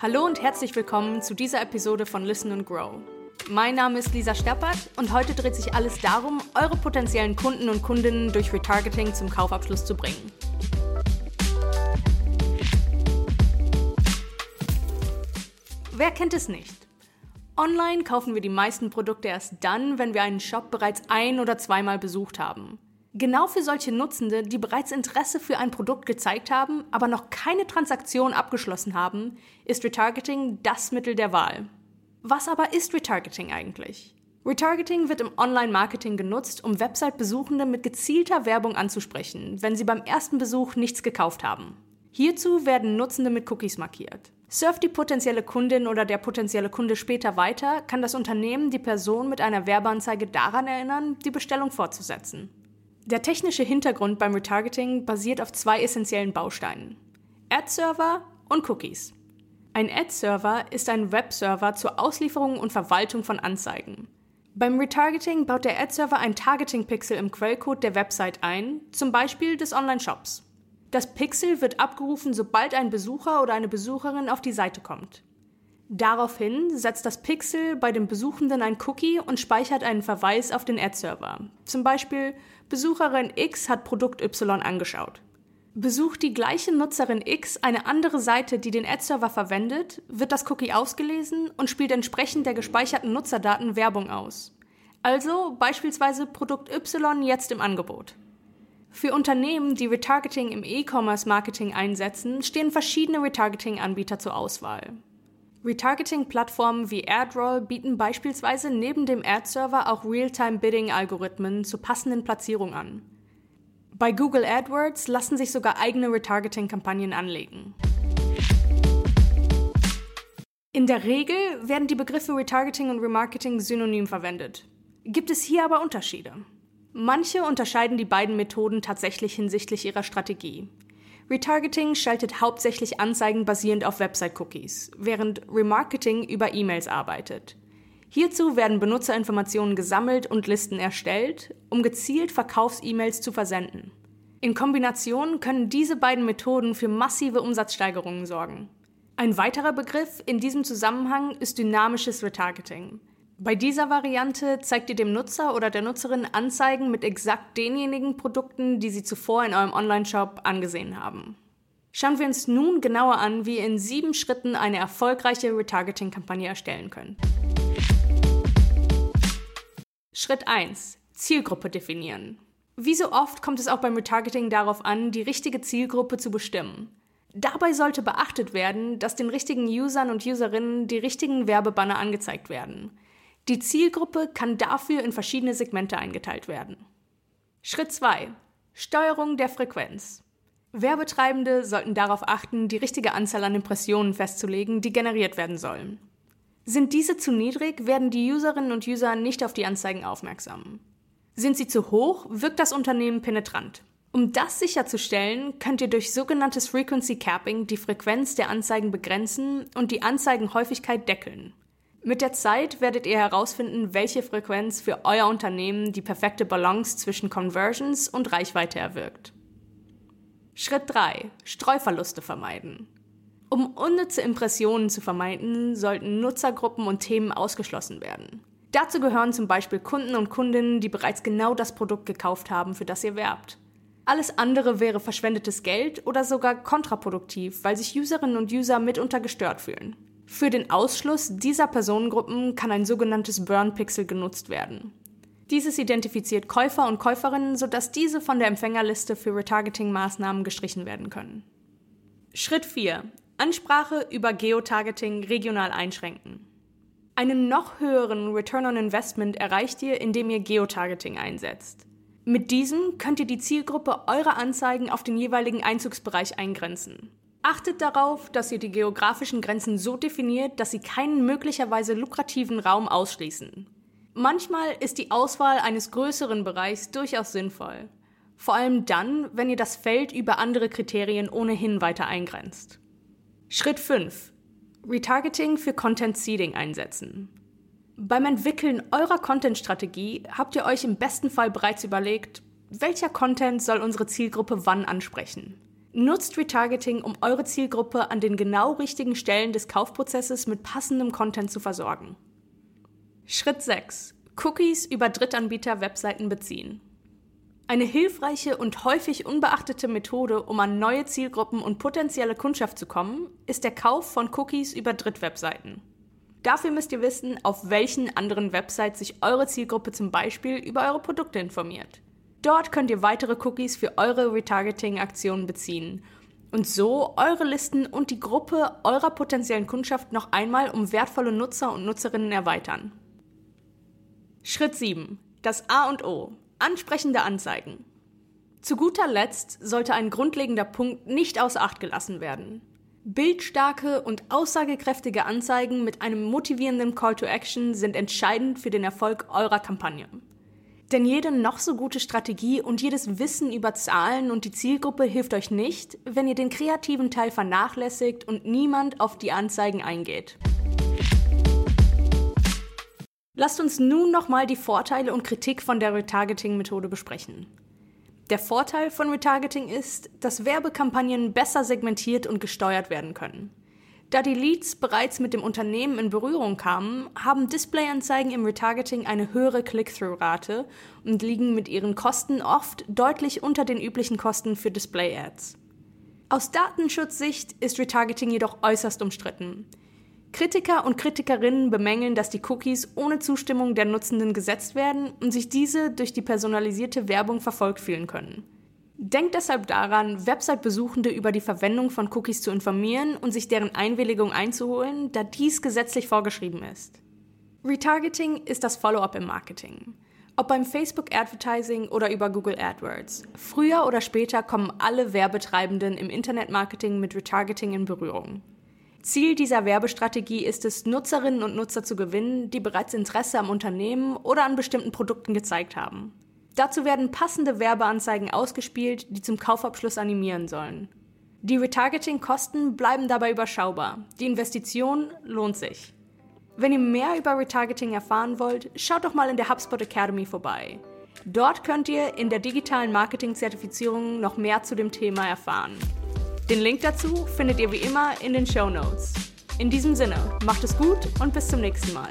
Hallo und herzlich willkommen zu dieser Episode von Listen and Grow. Mein Name ist Lisa Steppert und heute dreht sich alles darum, eure potenziellen Kunden und Kundinnen durch Retargeting zum Kaufabschluss zu bringen. Wer kennt es nicht? Online kaufen wir die meisten Produkte erst dann, wenn wir einen Shop bereits ein- oder zweimal besucht haben. Genau für solche Nutzende, die bereits Interesse für ein Produkt gezeigt haben, aber noch keine Transaktion abgeschlossen haben, ist Retargeting das Mittel der Wahl. Was aber ist Retargeting eigentlich? Retargeting wird im Online-Marketing genutzt, um Website-Besuchende mit gezielter Werbung anzusprechen, wenn sie beim ersten Besuch nichts gekauft haben. Hierzu werden Nutzende mit Cookies markiert. Surft die potenzielle Kundin oder der potenzielle Kunde später weiter, kann das Unternehmen die Person mit einer Werbeanzeige daran erinnern, die Bestellung fortzusetzen. Der technische Hintergrund beim Retargeting basiert auf zwei essentiellen Bausteinen. Ad-Server und Cookies. Ein Ad-Server ist ein Webserver zur Auslieferung und Verwaltung von Anzeigen. Beim Retargeting baut der Ad-Server ein Targeting-Pixel im Quellcode der Website ein, zum Beispiel des Online-Shops. Das Pixel wird abgerufen, sobald ein Besucher oder eine Besucherin auf die Seite kommt. Daraufhin setzt das Pixel bei dem Besuchenden ein Cookie und speichert einen Verweis auf den Ad-Server. Zum Beispiel Besucherin X hat Produkt Y angeschaut. Besucht die gleiche Nutzerin X eine andere Seite, die den Ad-Server verwendet, wird das Cookie ausgelesen und spielt entsprechend der gespeicherten Nutzerdaten Werbung aus. Also beispielsweise Produkt Y jetzt im Angebot. Für Unternehmen, die Retargeting im E-Commerce-Marketing einsetzen, stehen verschiedene Retargeting-Anbieter zur Auswahl. Retargeting-Plattformen wie AdRoll bieten beispielsweise neben dem Ad-Server auch Real-Time-Bidding-Algorithmen zur passenden Platzierung an. Bei Google AdWords lassen sich sogar eigene Retargeting-Kampagnen anlegen. In der Regel werden die Begriffe Retargeting und Remarketing synonym verwendet. Gibt es hier aber Unterschiede? Manche unterscheiden die beiden Methoden tatsächlich hinsichtlich ihrer Strategie. Retargeting schaltet hauptsächlich Anzeigen basierend auf Website-Cookies, während Remarketing über E-Mails arbeitet. Hierzu werden Benutzerinformationen gesammelt und Listen erstellt, um gezielt Verkaufs-E-Mails zu versenden. In Kombination können diese beiden Methoden für massive Umsatzsteigerungen sorgen. Ein weiterer Begriff in diesem Zusammenhang ist dynamisches Retargeting. Bei dieser Variante zeigt ihr dem Nutzer oder der Nutzerin Anzeigen mit exakt denjenigen Produkten, die sie zuvor in eurem Online-Shop angesehen haben. Schauen wir uns nun genauer an, wie ihr in sieben Schritten eine erfolgreiche Retargeting-Kampagne erstellen könnt. Schritt 1. Zielgruppe definieren. Wie so oft kommt es auch beim Retargeting darauf an, die richtige Zielgruppe zu bestimmen. Dabei sollte beachtet werden, dass den richtigen Usern und Userinnen die richtigen Werbebanner angezeigt werden. Die Zielgruppe kann dafür in verschiedene Segmente eingeteilt werden. Schritt 2. Steuerung der Frequenz. Werbetreibende sollten darauf achten, die richtige Anzahl an Impressionen festzulegen, die generiert werden sollen. Sind diese zu niedrig, werden die Userinnen und User nicht auf die Anzeigen aufmerksam. Sind sie zu hoch, wirkt das Unternehmen penetrant. Um das sicherzustellen, könnt ihr durch sogenanntes Frequency Capping die Frequenz der Anzeigen begrenzen und die Anzeigenhäufigkeit deckeln. Mit der Zeit werdet ihr herausfinden, welche Frequenz für euer Unternehmen die perfekte Balance zwischen Conversions und Reichweite erwirkt. Schritt 3. Streuverluste vermeiden. Um unnütze Impressionen zu vermeiden, sollten Nutzergruppen und Themen ausgeschlossen werden. Dazu gehören zum Beispiel Kunden und Kundinnen, die bereits genau das Produkt gekauft haben, für das ihr werbt. Alles andere wäre verschwendetes Geld oder sogar kontraproduktiv, weil sich Userinnen und User mitunter gestört fühlen. Für den Ausschluss dieser Personengruppen kann ein sogenanntes Burn-Pixel genutzt werden. Dieses identifiziert Käufer und Käuferinnen, sodass diese von der Empfängerliste für Retargeting-Maßnahmen gestrichen werden können. Schritt 4. Ansprache über Geotargeting regional einschränken. Einen noch höheren Return on Investment erreicht ihr, indem ihr Geotargeting einsetzt. Mit diesem könnt ihr die Zielgruppe eurer Anzeigen auf den jeweiligen Einzugsbereich eingrenzen. Achtet darauf, dass ihr die geografischen Grenzen so definiert, dass sie keinen möglicherweise lukrativen Raum ausschließen. Manchmal ist die Auswahl eines größeren Bereichs durchaus sinnvoll. Vor allem dann, wenn ihr das Feld über andere Kriterien ohnehin weiter eingrenzt. Schritt 5. Retargeting für Content Seeding einsetzen. Beim Entwickeln eurer Content-Strategie habt ihr euch im besten Fall bereits überlegt, welcher Content soll unsere Zielgruppe wann ansprechen. Nutzt Retargeting, um eure Zielgruppe an den genau richtigen Stellen des Kaufprozesses mit passendem Content zu versorgen. Schritt 6. Cookies über Drittanbieter-Webseiten beziehen. Eine hilfreiche und häufig unbeachtete Methode, um an neue Zielgruppen und potenzielle Kundschaft zu kommen, ist der Kauf von Cookies über Drittwebseiten. Dafür müsst ihr wissen, auf welchen anderen Websites sich eure Zielgruppe zum Beispiel über eure Produkte informiert. Dort könnt ihr weitere Cookies für eure Retargeting-Aktionen beziehen und so eure Listen und die Gruppe eurer potenziellen Kundschaft noch einmal um wertvolle Nutzer und Nutzerinnen erweitern. Schritt 7. Das A und O. Ansprechende Anzeigen. Zu guter Letzt sollte ein grundlegender Punkt nicht außer Acht gelassen werden. Bildstarke und aussagekräftige Anzeigen mit einem motivierenden Call to Action sind entscheidend für den Erfolg eurer Kampagne. Denn jede noch so gute Strategie und jedes Wissen über Zahlen und die Zielgruppe hilft euch nicht, wenn ihr den kreativen Teil vernachlässigt und niemand auf die Anzeigen eingeht. Lasst uns nun nochmal die Vorteile und Kritik von der Retargeting-Methode besprechen. Der Vorteil von Retargeting ist, dass Werbekampagnen besser segmentiert und gesteuert werden können. Da die Leads bereits mit dem Unternehmen in Berührung kamen, haben Displayanzeigen im Retargeting eine höhere Click-through-Rate und liegen mit ihren Kosten oft deutlich unter den üblichen Kosten für Display-Ads. Aus Datenschutzsicht ist Retargeting jedoch äußerst umstritten. Kritiker und Kritikerinnen bemängeln, dass die Cookies ohne Zustimmung der Nutzenden gesetzt werden und sich diese durch die personalisierte Werbung verfolgt fühlen können. Denkt deshalb daran, Website-Besuchende über die Verwendung von Cookies zu informieren und sich deren Einwilligung einzuholen, da dies gesetzlich vorgeschrieben ist. Retargeting ist das Follow-up im Marketing. Ob beim Facebook Advertising oder über Google AdWords. Früher oder später kommen alle Werbetreibenden im Internetmarketing mit Retargeting in Berührung. Ziel dieser Werbestrategie ist es, Nutzerinnen und Nutzer zu gewinnen, die bereits Interesse am Unternehmen oder an bestimmten Produkten gezeigt haben. Dazu werden passende Werbeanzeigen ausgespielt, die zum Kaufabschluss animieren sollen. Die Retargeting-Kosten bleiben dabei überschaubar. Die Investition lohnt sich. Wenn ihr mehr über Retargeting erfahren wollt, schaut doch mal in der HubSpot Academy vorbei. Dort könnt ihr in der digitalen Marketing-Zertifizierung noch mehr zu dem Thema erfahren. Den Link dazu findet ihr wie immer in den Show Notes. In diesem Sinne, macht es gut und bis zum nächsten Mal.